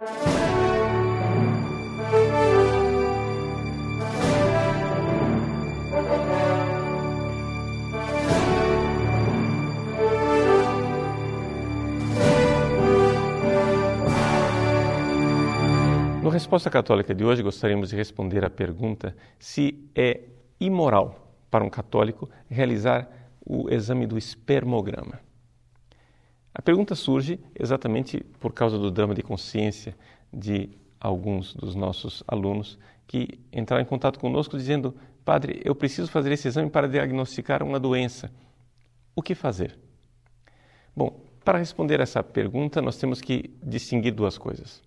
No Resposta Católica de hoje, gostaríamos de responder à pergunta se é imoral para um católico realizar o exame do espermograma. A pergunta surge exatamente por causa do drama de consciência de alguns dos nossos alunos que entraram em contato conosco dizendo: Padre, eu preciso fazer esse exame para diagnosticar uma doença. O que fazer? Bom, para responder essa pergunta, nós temos que distinguir duas coisas.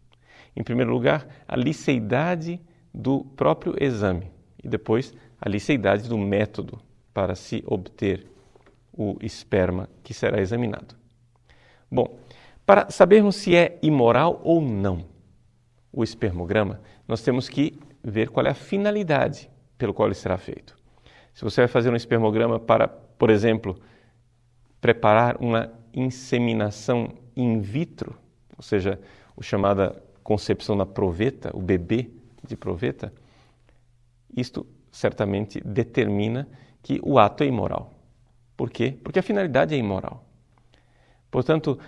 Em primeiro lugar, a liceidade do próprio exame e depois a liceidade do método para se obter o esperma que será examinado. Bom, para sabermos se é imoral ou não o espermograma, nós temos que ver qual é a finalidade pelo qual ele será feito. Se você vai fazer um espermograma para, por exemplo, preparar uma inseminação in vitro, ou seja, o chamada concepção na proveta, o bebê de proveta, isto certamente determina que o ato é imoral. Por quê? Porque a finalidade é imoral. Portanto,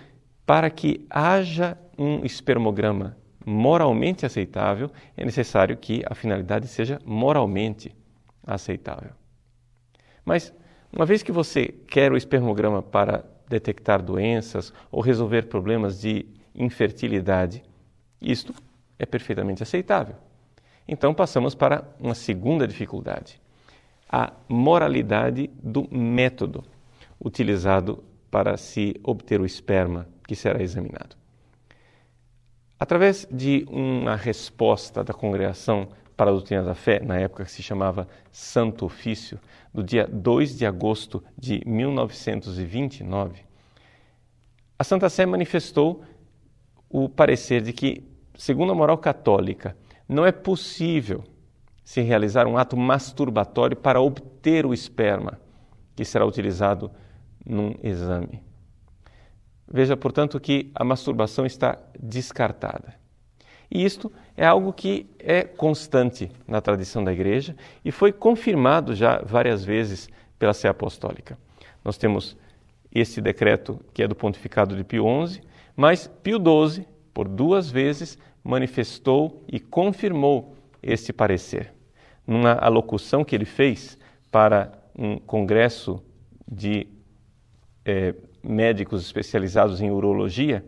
para que haja um espermograma moralmente aceitável, é necessário que a finalidade seja moralmente aceitável. Mas, uma vez que você quer o espermograma para detectar doenças ou resolver problemas de infertilidade, isto é perfeitamente aceitável. Então passamos para uma segunda dificuldade, a moralidade do método utilizado para se obter o esperma que será examinado. Através de uma resposta da congregação para a doutrina da fé, na época que se chamava Santo Ofício, do dia 2 de agosto de 1929, a Santa Sé manifestou o parecer de que segundo a moral católica, não é possível se realizar um ato masturbatório para obter o esperma que será utilizado num exame. Veja, portanto, que a masturbação está descartada. E isto é algo que é constante na tradição da Igreja e foi confirmado já várias vezes pela Sé Apostólica. Nós temos esse decreto que é do pontificado de Pio XI, mas Pio XII por duas vezes manifestou e confirmou este parecer. Numa alocução que ele fez para um congresso de é, médicos especializados em urologia,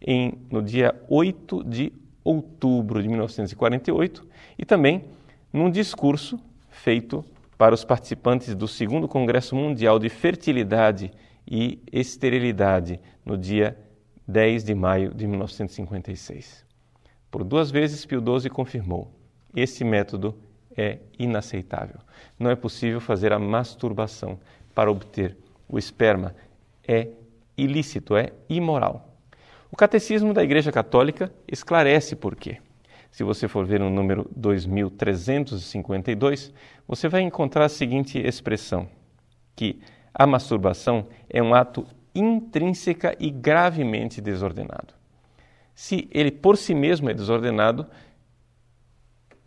em, no dia 8 de outubro de 1948, e também num discurso feito para os participantes do segundo Congresso Mundial de Fertilidade e Esterilidade, no dia 10 de maio de 1956. Por duas vezes, Pio XII confirmou: esse método é inaceitável. Não é possível fazer a masturbação para obter o esperma. É ilícito, é imoral. O Catecismo da Igreja Católica esclarece por quê. Se você for ver no número 2352, você vai encontrar a seguinte expressão: que a masturbação é um ato intrínseca e gravemente desordenado. Se ele por si mesmo é desordenado,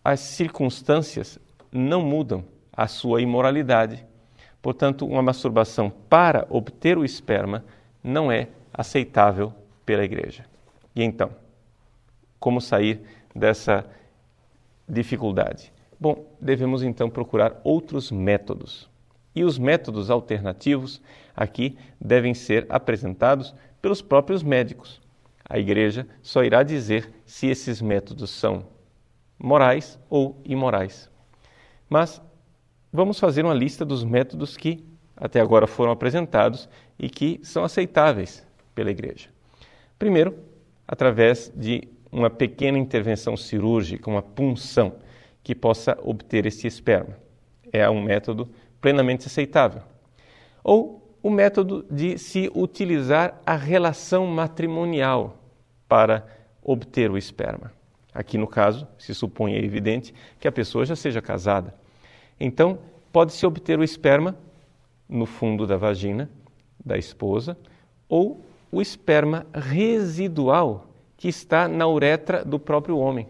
as circunstâncias não mudam a sua imoralidade. Portanto, uma masturbação para obter o esperma não é aceitável pela Igreja. E então, como sair dessa dificuldade? Bom, devemos então procurar outros métodos. E os métodos alternativos aqui devem ser apresentados pelos próprios médicos. A Igreja só irá dizer se esses métodos são morais ou imorais. Mas vamos fazer uma lista dos métodos que até agora foram apresentados e que são aceitáveis pela Igreja. Primeiro, através de uma pequena intervenção cirúrgica, uma punção, que possa obter esse esperma. É um método plenamente aceitável. Ou o método de se utilizar a relação matrimonial para obter o esperma. Aqui no caso, se supõe é evidente que a pessoa já seja casada. Então, pode-se obter o esperma no fundo da vagina da esposa ou o esperma residual que está na uretra do próprio homem.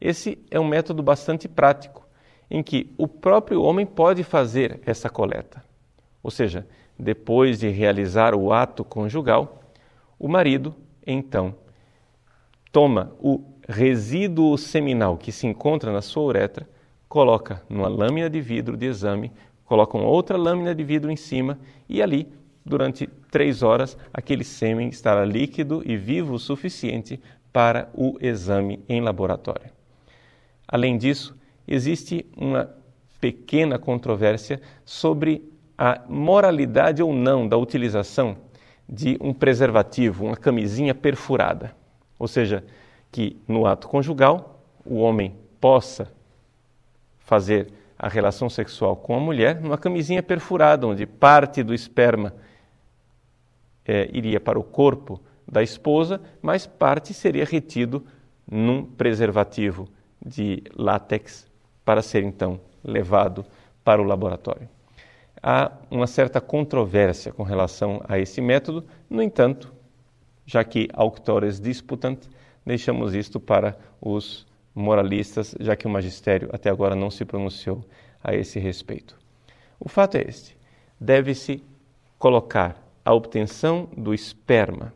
Esse é um método bastante prático, em que o próprio homem pode fazer essa coleta. Ou seja, depois de realizar o ato conjugal, o marido, então, toma o resíduo seminal que se encontra na sua uretra, coloca numa lâmina de vidro de exame, coloca uma outra lâmina de vidro em cima e ali, durante três horas, aquele sêmen estará líquido e vivo o suficiente para o exame em laboratório. Além disso, existe uma pequena controvérsia sobre a moralidade ou não da utilização de um preservativo, uma camisinha perfurada. Ou seja, que no ato conjugal o homem possa fazer a relação sexual com a mulher numa camisinha perfurada, onde parte do esperma é, iria para o corpo da esposa, mas parte seria retido num preservativo de látex para ser então levado para o laboratório. Há uma certa controvérsia com relação a esse método, no entanto, já que auctores disputant, deixamos isto para os moralistas, já que o magistério até agora não se pronunciou a esse respeito. O fato é este: deve-se colocar a obtenção do esperma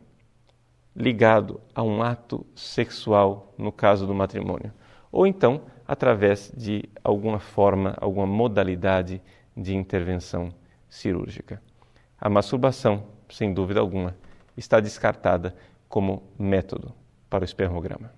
ligado a um ato sexual no caso do matrimônio ou então através de alguma forma, alguma modalidade de intervenção cirúrgica. A masturbação, sem dúvida alguma, está descartada como método para o espermograma.